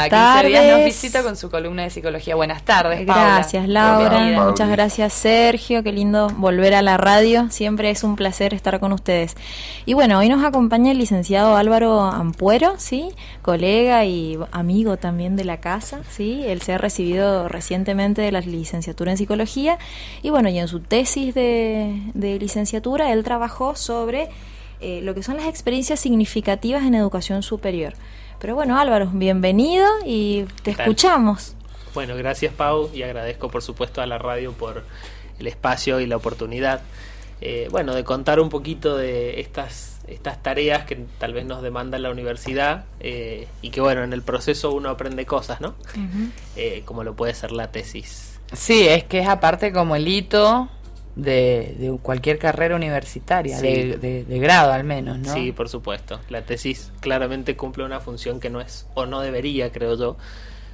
A 15 días nos visita con su columna de psicología. Buenas tardes, Paula. Gracias, Laura. Muchas gracias, Sergio. Qué lindo volver a la radio. Siempre es un placer estar con ustedes. Y bueno, hoy nos acompaña el licenciado Álvaro Ampuero, ¿sí? Colega y amigo también de la casa, ¿sí? Él se ha recibido recientemente de la licenciatura en psicología. Y bueno, y en su tesis de, licenciatura, él trabajó sobre eh, lo que son las experiencias significativas en educación superior. Pero bueno, Álvaro, bienvenido y te escuchamos. Bueno, gracias Pau y agradezco por supuesto a la radio por el espacio y la oportunidad, eh, bueno, de contar un poquito de estas, estas tareas que tal vez nos demanda la universidad eh, y que bueno, en el proceso uno aprende cosas, ¿no? Eh, como lo puede ser la tesis. Sí, es que es aparte como el hito de, cualquier carrera universitaria, de, grado al menos, ¿no? Sí, por supuesto. La tesis claramente cumple una función que no es, o no debería, creo yo,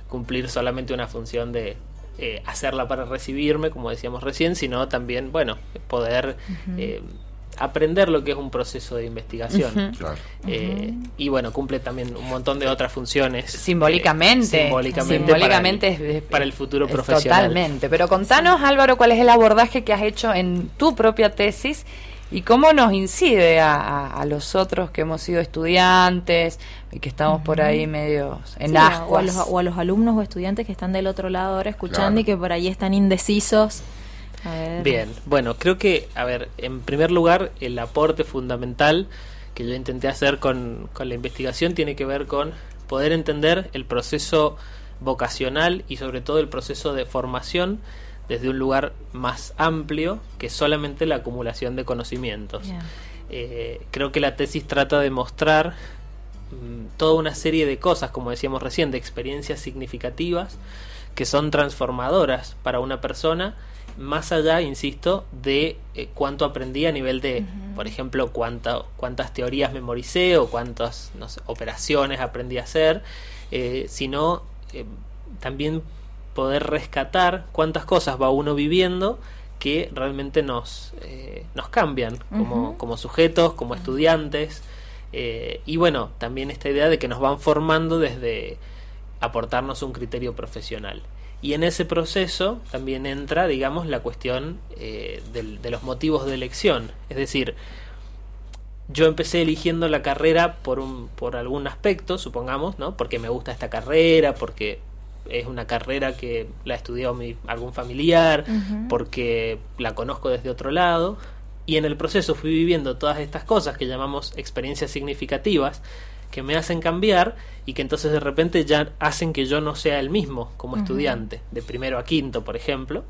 cumplir solamente una función de eh, hacerla para recibirme, como decíamos recién, sino también, bueno, poder aprender lo que es un proceso de investigación. Eh, y bueno, cumple también un montón de otras funciones. Simbólicamente. Eh, simbólicamente, para, el, futuro profesional. Totalmente. Pero contanos, Álvaro, cuál es el abordaje que has hecho en tu propia tesis y cómo nos incide a, los otros que hemos sido estudiantes y que estamos por ahí medio en sí, o, a los, o a los alumnos o estudiantes que están del otro lado ahora escuchando y que por ahí están indecisos Bien, bueno, creo que, a ver, en primer lugar, el aporte fundamental que yo intenté hacer con, con la investigación tiene que ver con poder entender el proceso vocacional y sobre todo el proceso de formación desde un lugar más amplio que solamente la acumulación de conocimientos. Eh, creo que la tesis trata de mostrar mm, toda una serie de cosas, como decíamos recién, de experiencias significativas que son transformadoras para una persona más allá, insisto, de eh, cuánto aprendí a nivel de, por ejemplo, cuántas teorías memoricé o cuántas operaciones aprendí a hacer, eh, sino eh, también poder rescatar cuántas cosas va uno viviendo que realmente nos, nos cambian como, como sujetos, como estudiantes. y bueno, también esta idea de que nos van formando desde aportarnos un criterio profesional. Y en ese proceso también entra, digamos, la cuestión eh, de los motivos de elección. Es decir, yo empecé eligiendo la carrera por, un, por algún aspecto, supongamos, ¿no? Porque me gusta esta carrera, porque es una carrera que la estudió mi, algún familiar, porque la conozco desde otro lado. Y en el proceso fui viviendo todas estas cosas que llamamos experiencias significativas, que me hacen cambiar y que entonces de repente ya hacen que yo no sea el mismo como estudiante, de primero a quinto, por ejemplo.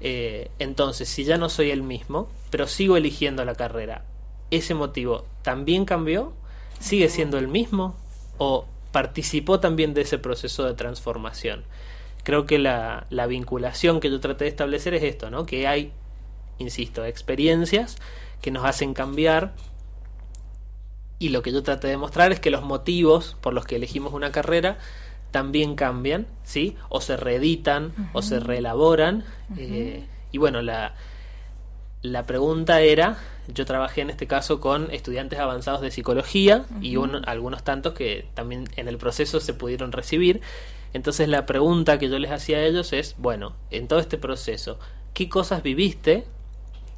Eh, entonces, si ya no soy el mismo, pero sigo eligiendo la carrera, ¿ese motivo también cambió? ¿Sigue siendo el mismo? ¿O participó también de ese proceso de transformación? Creo que la, la vinculación que yo traté de establecer es esto, ¿no? Que hay, insisto, experiencias que nos hacen cambiar y lo que yo traté de mostrar es que los motivos por los que elegimos una carrera también cambian, ¿sí? O se reeditan o se reelaboran. Eh, y bueno, la, la pregunta era, yo trabajé en este caso con estudiantes avanzados de psicología y algunos tantos que también en el proceso se pudieron recibir. Entonces la pregunta que yo les hacía a ellos es, bueno, en todo este proceso, ¿qué cosas viviste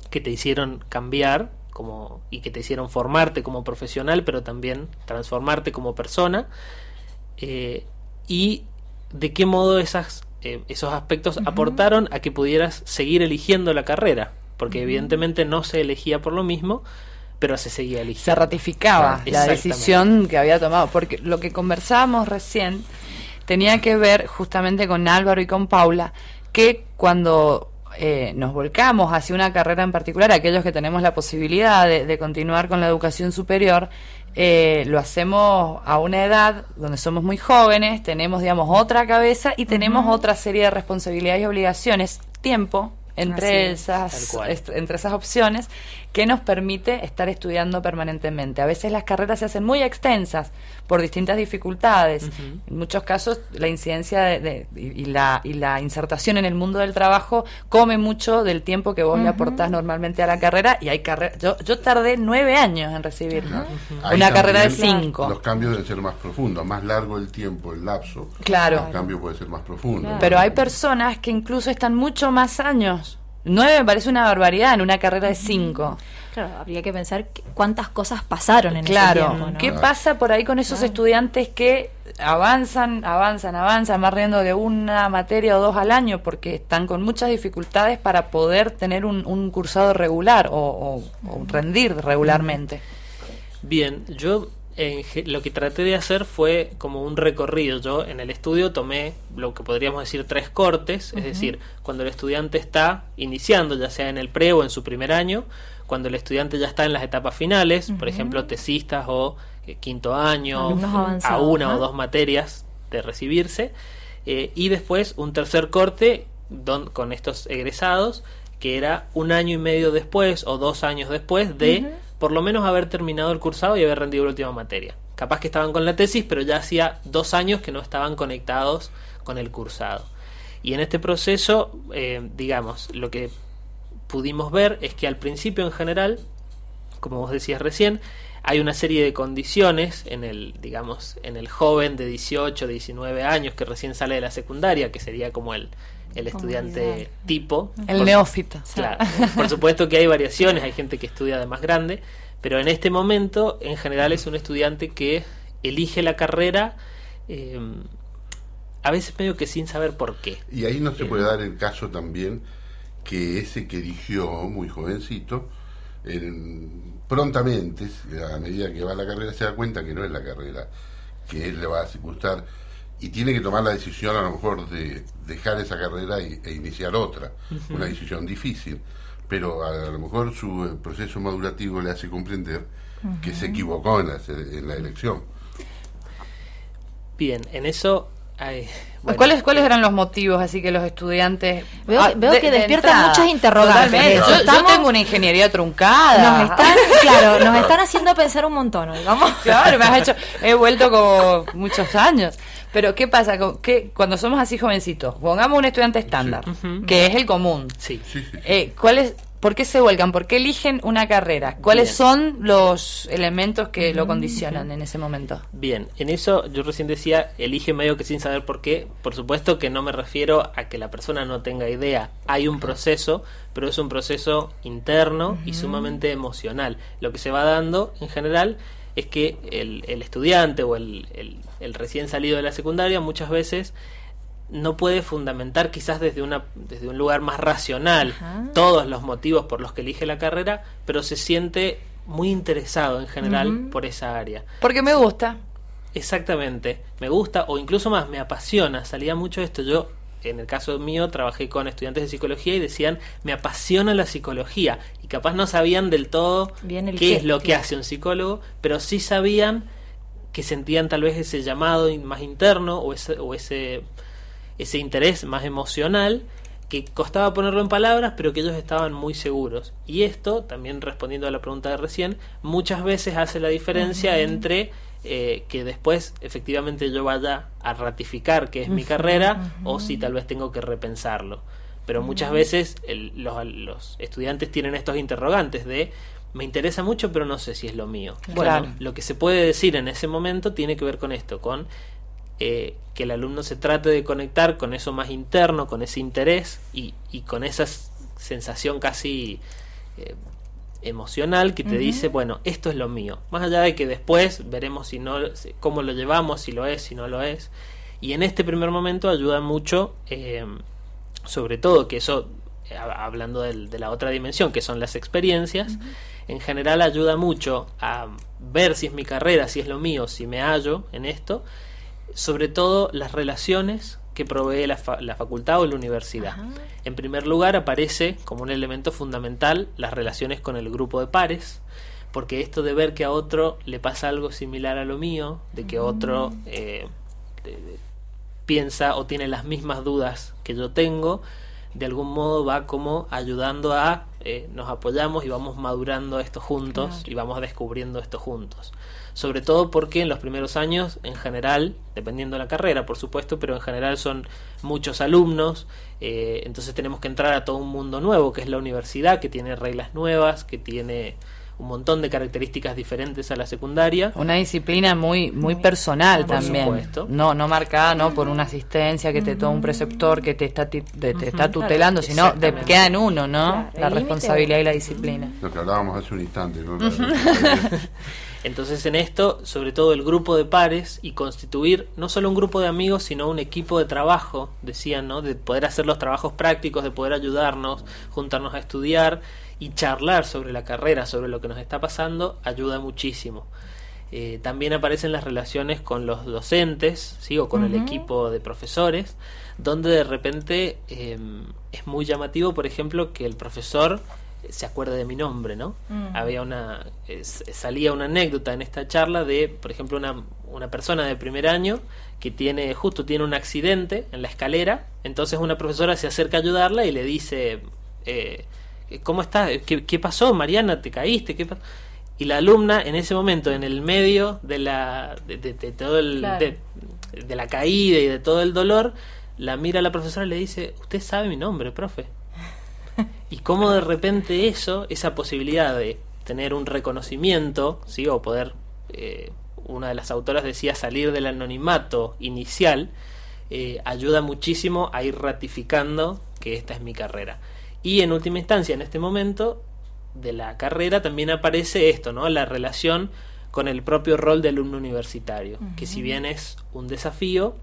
que te hicieron cambiar como, y que te hicieron formarte como profesional, pero también transformarte como persona. Eh, y de qué modo esas, eh, esos aspectos aportaron a que pudieras seguir eligiendo la carrera, porque evidentemente no se elegía por lo mismo, pero se seguía eligiendo. Se ratificaba la decisión que había tomado, porque lo que conversábamos recién tenía que ver justamente con Álvaro y con Paula, que cuando eh, nos volcamos hacia una carrera en particular, aquellos que tenemos la posibilidad de, continuar con la educación superior, eh, lo hacemos a una edad donde somos muy jóvenes, tenemos, digamos, otra cabeza y tenemos otra serie de responsabilidades y obligaciones, tiempo entre esas, entre esas opciones que nos permite estar estudiando permanentemente. A veces las carreras se hacen muy extensas por distintas dificultades. En muchos casos la incidencia de, y, la, y la insertación en el mundo del trabajo come mucho del tiempo que vos le aportás normalmente a la carrera y hay carreras... Yo, yo tardé nueve años en recibir una carrera de cinco. Los cambios deben ser más profundos, más largo el tiempo, el lapso. Claro. El cambio puede ser más profundo. Pero hay personas que incluso están mucho más años Nueve me parece una barbaridad en una carrera de cinco. Claro, habría que pensar cuántas cosas pasaron en claro. ese tiempo. ¿Qué pasa por ahí con esos estudiantes que avanzan, avanzan, avanzan, más riendo de una materia o dos al año porque están con muchas dificultades para poder tener un, cursado regular o rendir regularmente? Bien, yo lo que traté de hacer fue como un recorrido. Yo en el estudio tomé lo que podríamos decir tres cortes, es decir, cuando el estudiante está iniciando, ya sea en el pre o en su primer año, cuando el estudiante ya está en las etapas finales, por ejemplo, tesistas o eh, quinto año, a una o dos materias de recibirse, eh, y después un tercer corte con estos egresados, que era un año y medio después o dos años después de por lo menos haber terminado el cursado y haber rendido la última materia. Capaz que estaban con la tesis, pero ya hacía dos años que no estaban conectados con el cursado. Y en este proceso, eh, digamos, lo que pudimos ver es que al principio en general, como vos decías recién, hay una serie de condiciones en el, digamos, en el joven de 18, 19 años que recién sale de la secundaria, que sería como el, el estudiante tipo. El neófito. Claro. Por supuesto que hay variaciones, hay gente que estudia de más grande, pero en este momento, en general, es un estudiante que elige la carrera. Eh, a veces medio que sin saber por qué. Y ahí no se puede dar el caso también que ese que eligió muy jovencito, prontamente, a medida que va la carrera, se da cuenta que no es la carrera que él le va a gustar y tiene que tomar la decisión a lo mejor de dejar esa carrera e iniciar otra, una decisión difícil, pero a, lo mejor su eh, proceso madurativo le hace comprender que se equivocó en la, en la elección. Bien, en eso ¿Cuáles, ¿Cuáles eran los motivos así que los estudiantes... Veo, ah, que despiertan muchas interrogantes. Yo, tengo una ingeniería truncada. Nos están, claro, nos están haciendo pensar un montón digamos. Claro, me has hecho... He vuelto como muchos años. Pero ¿qué pasa? que Cuando somos así jovencitos, pongamos un estudiante estándar, que es el común. Sí. Eh, ¿Cuál es ¿Por qué se vuelcan? ¿Por qué eligen una carrera? ¿Cuáles son los elementos que lo condicionan en ese momento? Bien, en eso yo recién decía, elige medio que sin saber por qué. Por supuesto que no me refiero a que la persona no tenga idea. Hay un proceso, pero es un proceso interno y sumamente emocional. Lo que se va dando en general es que el, estudiante o el, el recién salido de la secundaria muchas veces no puede fundamentar quizás desde, una, desde un lugar más racional todos los motivos por los que elige la carrera, pero se siente muy interesado en general por esa área. Porque me gusta. Exactamente, me gusta o incluso más, me apasiona. Salía mucho esto. Yo, en el caso mío, trabajé con estudiantes de psicología y decían, me apasiona la psicología. Y capaz no sabían del todo qué, es lo que hace un psicólogo, pero sí sabían que sentían tal vez ese llamado más interno o ese, o ese ese interés más emocional que costaba ponerlo en palabras, pero que ellos estaban muy seguros. Y esto, también respondiendo a la pregunta de recién, muchas veces hace la diferencia entre eh, que después efectivamente yo vaya a ratificar que es mi carrera o si tal vez tengo que repensarlo. Pero muchas veces los, los, estudiantes tienen estos interrogantes de me interesa mucho pero no sé si es lo mío. Bueno, lo que se puede decir en ese momento tiene que ver con esto, con eh, que el alumno se trate de conectar con eso más interno, con ese interés y, con esa sensación casi eh, emocional que te dice, bueno, esto es lo mío. Más allá de que después veremos si no, cómo lo llevamos, si lo es, si no lo es. Y en este primer momento ayuda mucho, eh, sobre todo que eso, hablando de la otra dimensión, que son las experiencias, en general ayuda mucho a ver si es mi carrera, si es lo mío, si me hallo en esto sobre todo las relaciones que provee la, la facultad o la universidad. En primer lugar aparece como un elemento fundamental las relaciones con el grupo de pares, porque esto de ver que a otro le pasa algo similar a lo mío, de que otro eh, piensa o tiene las mismas dudas que yo tengo, de algún modo va como ayudando a, eh, nos apoyamos y vamos madurando esto juntos y vamos descubriendo esto juntos. Sobre todo porque en los primeros años, en general, dependiendo de la carrera, por supuesto, pero en general son muchos alumnos, eh, entonces tenemos que entrar a todo un mundo nuevo, que es la universidad, que tiene reglas nuevas, que tiene un montón de características diferentes a la secundaria. Una disciplina muy muy personal también. No no marcada no por una asistencia que te toma un preceptor que te está te, está tutelando, sino de, queda en uno, ¿no? la responsabilidad y la disciplina. Lo que hablábamos hace un instante, Entonces en esto, sobre todo el grupo de pares y constituir no solo un grupo de amigos, sino un equipo de trabajo, decían, ¿no? De poder hacer los trabajos prácticos, de poder ayudarnos, juntarnos a estudiar y charlar sobre la carrera, sobre lo que nos está pasando, ayuda muchísimo. Eh, también aparecen las relaciones con los docentes, ¿sí? o con el equipo de profesores, donde de repente em, es muy llamativo, por ejemplo, que el profesor se acuerde de mi nombre, ¿no? Mm. Había una, salía una anécdota en esta charla de, por ejemplo, una, una persona de primer año que tiene, justo tiene un accidente en la escalera, entonces una profesora se acerca a ayudarla y le dice, eh, ¿cómo estás? ¿Qué, pasó, Mariana? ¿Te caíste? ¿Qué y la alumna en ese momento, en el medio de la, de, todo el, de, la caída y de todo el dolor, la mira a la profesora y le dice, usted sabe mi nombre, profe. Y cómo de repente eso, esa posibilidad de tener un reconocimiento, ¿sí? o poder, eh, una de las autoras decía, salir del anonimato inicial, eh, ayuda muchísimo a ir ratificando que esta es mi carrera. Y en última instancia, en este momento de la carrera también aparece esto, ¿no? La relación con el propio rol de alumno universitario, que si bien es un desafío,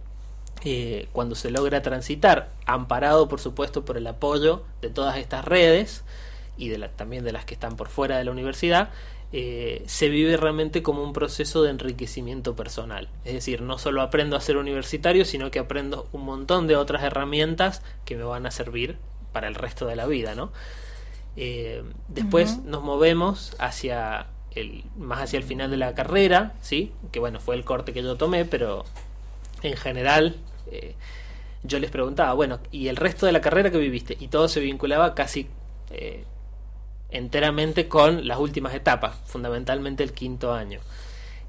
eh, cuando se logra transitar, amparado por supuesto por el apoyo de todas estas redes y de también de las que están por fuera de la universidad, eh, se vive realmente como un proceso de enriquecimiento personal. Es decir, no solo aprendo a ser universitario, sino que aprendo un montón de otras herramientas que me van a servir para el resto de la vida, ¿no? Eh, después nos movemos hacia el, más hacia el final de la carrera, ¿sí? Que bueno, fue el corte que yo tomé, pero en general eh, yo les preguntaba, bueno, ¿y el resto de la carrera que viviste? Y todo se vinculaba casi eh, enteramente con las últimas etapas, fundamentalmente el quinto año.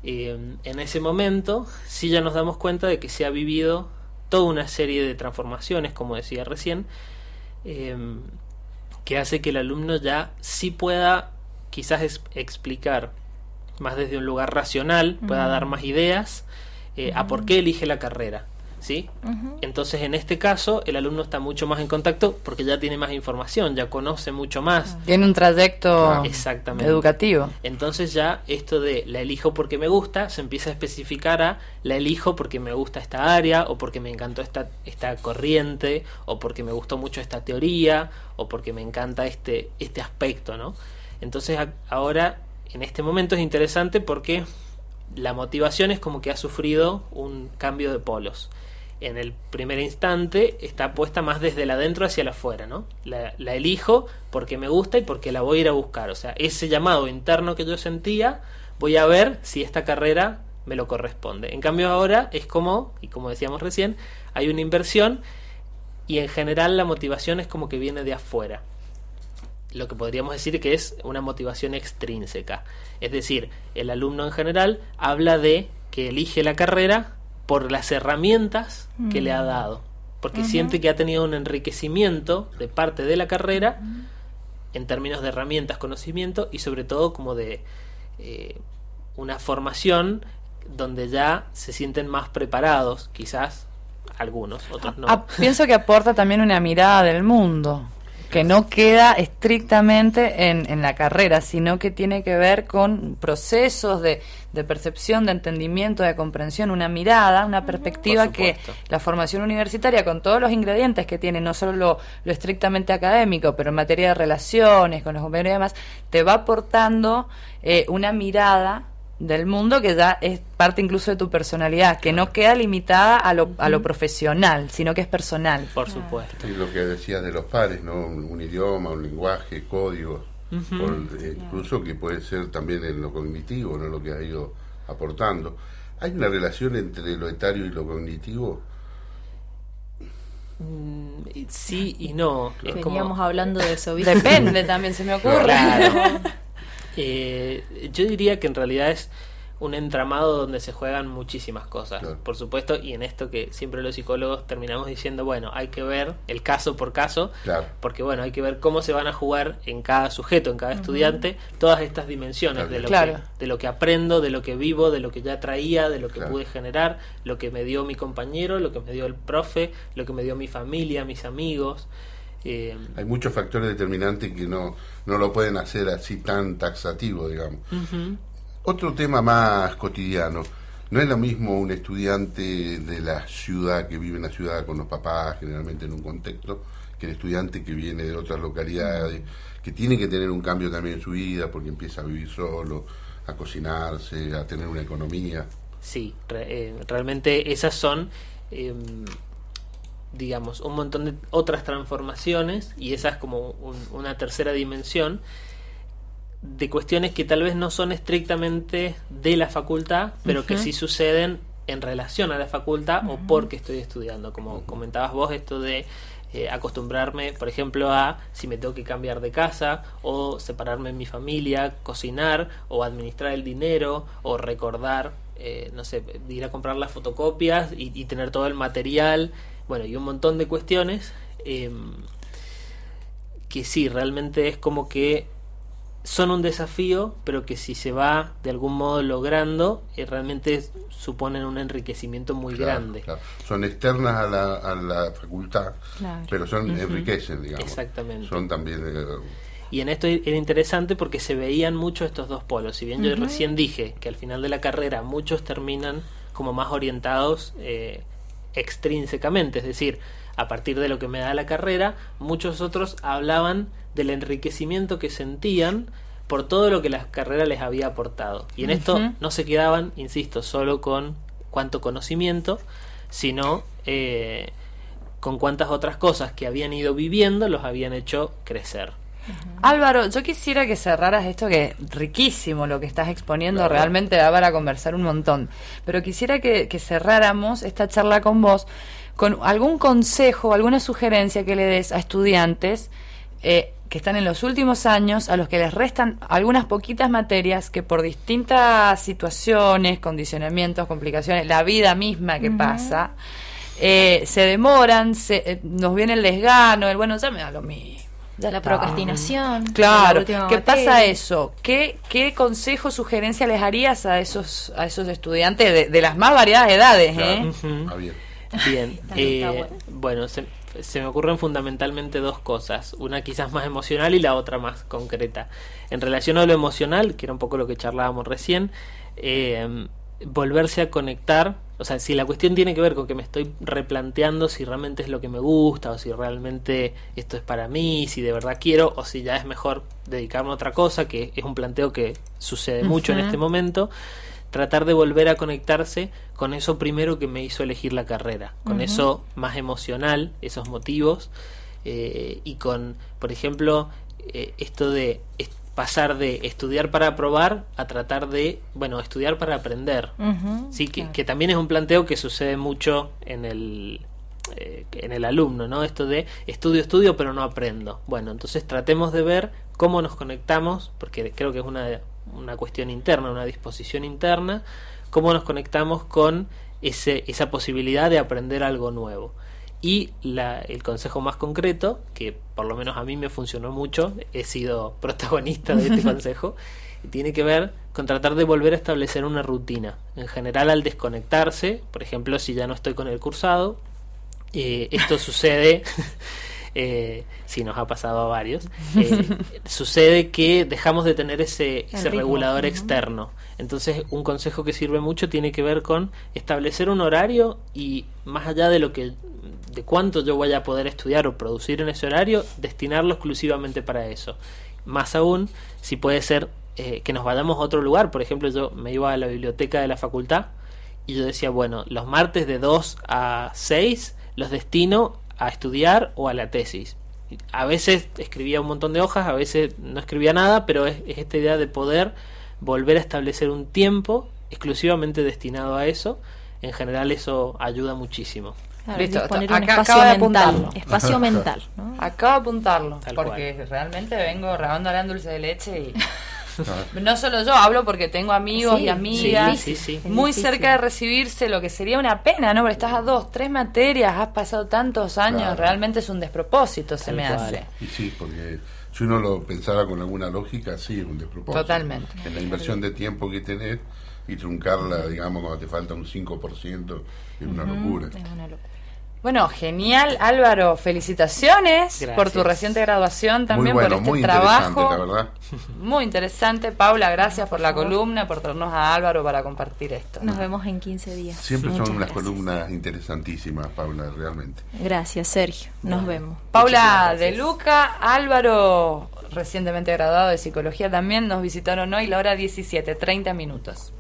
en ese momento sí ya nos damos cuenta de que se ha vivido toda una serie de transformaciones, como decía recién, Em, que hace que el alumno ya sí pueda quizás explicar más desde un lugar racional, pueda dar más ideas eh, a por qué elige la carrera. ¿Sí? Entonces, en este caso, el alumno está mucho más en contacto porque ya tiene más información, ya conoce mucho más. Tiene un trayecto Exactamente. educativo. Entonces ya esto de la elijo porque me gusta se empieza a especificar a la elijo porque me gusta esta área o porque me encantó esta, esta corriente o porque me gustó mucho esta teoría o porque me encanta este, este aspecto, ¿no? Entonces ahora, en este momento es interesante porque la motivación es como que ha sufrido un cambio de polos en el primer instante está puesta más desde el adentro hacia el afuera, ¿no? La, elijo porque me gusta y porque la voy a ir a buscar. O sea, ese llamado interno que yo sentía, voy a ver si esta carrera me lo corresponde. En cambio ahora es como, y como decíamos recién, hay una inversión y en general la motivación es como que viene de afuera. Lo que podríamos decir que es una motivación extrínseca. Es decir, el alumno en general habla de que elige la carrera por las herramientas que le ha mm. dado, porque siente que ha tenido un enriquecimiento de parte de la carrera en términos de herramientas, conocimiento y sobre todo como de eh, una formación donde ya se sienten más preparados, quizás algunos, otros no. Ah, pienso que aporta también una mirada del mundo, que no queda estrictamente en, en, la carrera, sino que tiene que ver con procesos de, de, percepción, de entendimiento, de comprensión, una mirada, una perspectiva que la formación universitaria, con todos los ingredientes que tiene, no solo lo, lo estrictamente académico, pero en materia de relaciones con los compañeros y demás, te va aportando eh, una mirada del mundo que ya es parte incluso de tu personalidad, que no queda limitada a lo, a lo profesional, sino que es personal. Por supuesto. Y lo que decías de los pares, ¿no? Un, idioma, un lenguaje, códigos, eh, incluso que puede ser también en lo cognitivo, ¿no? Lo que ha ido aportando. ¿Hay una relación entre lo etario y lo cognitivo? Mm, sí y no. Veníamos hablando de eso. Depende también, se me ocurre. Eh, yo diría que en realidad es un entramado donde se juegan muchísimas cosas, por supuesto, y en esto que siempre los psicólogos terminamos diciendo, bueno, hay que ver el caso por caso, porque bueno, hay que ver cómo se van a jugar en cada sujeto, en cada estudiante, todas estas dimensiones de lo, que, de lo que aprendo, de lo que vivo, de lo que ya traía, de lo que pude generar, lo que me dio mi compañero, lo que me dio el profe, lo que me dio mi familia, mis amigos. Eh, hay muchos factores determinantes que no, no lo pueden hacer así tan taxativo, digamos. Otro tema más cotidiano. No es lo mismo un estudiante de la ciudad que vive en la ciudad con los papás, generalmente en un contexto, que el estudiante que viene de otras localidades, que tiene que tener un cambio también en su vida porque empieza a vivir solo, a cocinarse, a tener una economía. Sí, eh, realmente esas son, em, digamos, un montón de otras transformaciones y esa es como una tercera dimensión de cuestiones que tal vez no son estrictamente de la facultad, pero que sí suceden en relación a la facultad o porque estoy estudiando. Como comentabas vos, esto de eh, acostumbrarme, por ejemplo, a si me tengo que cambiar de casa o separarme en mi familia, cocinar o administrar el dinero o recordar, eh, no sé, ir a comprar las fotocopias y, tener todo el material, bueno, y un montón de cuestiones em, que sí, realmente es como que son un desafío, pero que si se va de algún modo logrando, eh, realmente suponen un enriquecimiento muy grande. Son externas a la, a la facultad, pero son enriquecen, digamos. Exactamente. Son también... Eh, y en esto era interesante porque se veían mucho estos dos polos. Si bien yo recién dije que al final de la carrera muchos terminan como más orientados eh, extrínsecamente, es decir, a partir de lo que me da la carrera, muchos otros hablaban del enriquecimiento que sentían por todo lo que la carrera les había aportado. Y en esto no se quedaban, insisto, solo con cuánto conocimiento, sino eh, con cuántas otras cosas que habían ido viviendo los habían hecho crecer. Álvaro, yo quisiera que cerraras esto que es riquísimo lo que estás exponiendo, realmente da para conversar un montón, pero quisiera que, que cerráramos esta charla con vos con algún consejo, alguna sugerencia que le des a estudiantes eh, que están en los últimos años, a los que les restan algunas poquitas materias que por distintas situaciones, condicionamientos, complicaciones, la vida misma que pasa, eh, se demoran, se, eh, nos viene el desgano, el bueno, ya me da lo mismo. De la procrastinación. Claro. ¿Qué pasa eso? ¿Qué, ¿Qué consejo, sugerencia les harías a esos, a esos estudiantes de, las más variadas edades? Bien. bueno, se, se me ocurren fundamentalmente dos cosas, una quizás más emocional y la otra más concreta. En relación a lo emocional, que era un poco lo que charlábamos recién, eh, volverse a conectar, o sea, si la cuestión tiene que ver con que me estoy replanteando si realmente es lo que me gusta o si realmente esto es para mí, si de verdad quiero o si ya es mejor dedicarme a otra cosa, que es un planteo que sucede mucho en este momento, tratar de volver a conectarse con eso primero que me hizo elegir la carrera, con eso más emocional, esos motivos, eh, y con, por ejemplo, eh, esto de pasar de estudiar para aprobar a tratar de, bueno, estudiar para aprender. sí, que, también es un planteo que sucede mucho en el, eh, en el alumno, ¿no? Esto de estudio, estudio, pero no aprendo. Bueno, entonces tratemos de ver cómo nos conectamos, porque creo que es una, una cuestión interna, una disposición interna, cómo nos conectamos con ese, esa posibilidad de aprender algo nuevo. Y la, el consejo más concreto, que por lo menos a mí me funcionó mucho, he sido protagonista de este consejo, tiene que ver con tratar de volver a establecer una rutina. En general al desconectarse, por ejemplo, si ya no estoy con el cursado, eh, esto sucede eh, si nos ha pasado a varios, eh, sucede que dejamos de tener ese, ese regulador externo. Entonces, un consejo que sirve mucho tiene que ver con establecer un horario y más allá de lo que de cuánto yo vaya a poder estudiar o producir en ese horario, destinarlo exclusivamente para eso. Más aún, si puede ser eh, que nos vayamos a otro lugar, por ejemplo, yo me iba a la biblioteca de la facultad y yo decía, bueno, los martes de 2 a 6 los destino a estudiar o a la tesis. A veces escribía un montón de hojas, a veces no escribía nada, pero es, esta idea de poder volver a establecer un tiempo exclusivamente destinado a eso. En general eso ayuda muchísimo. Listo, disponer un espacio mental. Espacio mental. Acabo de apuntarlo, porque realmente vengo rabando dulce de leche y... no solo yo, hablo porque tengo amigos y amigas muy cerca de recibirse, lo que sería una pena, ¿no? Porque estás a dos, tres materias, has pasado tantos años, realmente es un despropósito, se me hace. Y sí, porque si uno lo pensara con alguna lógica, sí, es un despropósito. Totalmente. En la inversión de tiempo que tenés y truncarla, digamos, cuando te falta un 5%, es una locura. Es una locura. Bueno, genial, Álvaro. Felicitaciones por tu reciente graduación también, por este muy trabajo. La verdad. Muy interesante. Paula, gracias por, la columna, por traernos a Álvaro para compartir esto. Nos vemos en 15 días. Siempre son unas columnas interesantísimas, Paula, realmente. Gracias, Sergio. Nos vemos. Paula de Luca, Álvaro, recientemente graduado de psicología también, nos visitaron hoy, la hora 17, 30 minutos.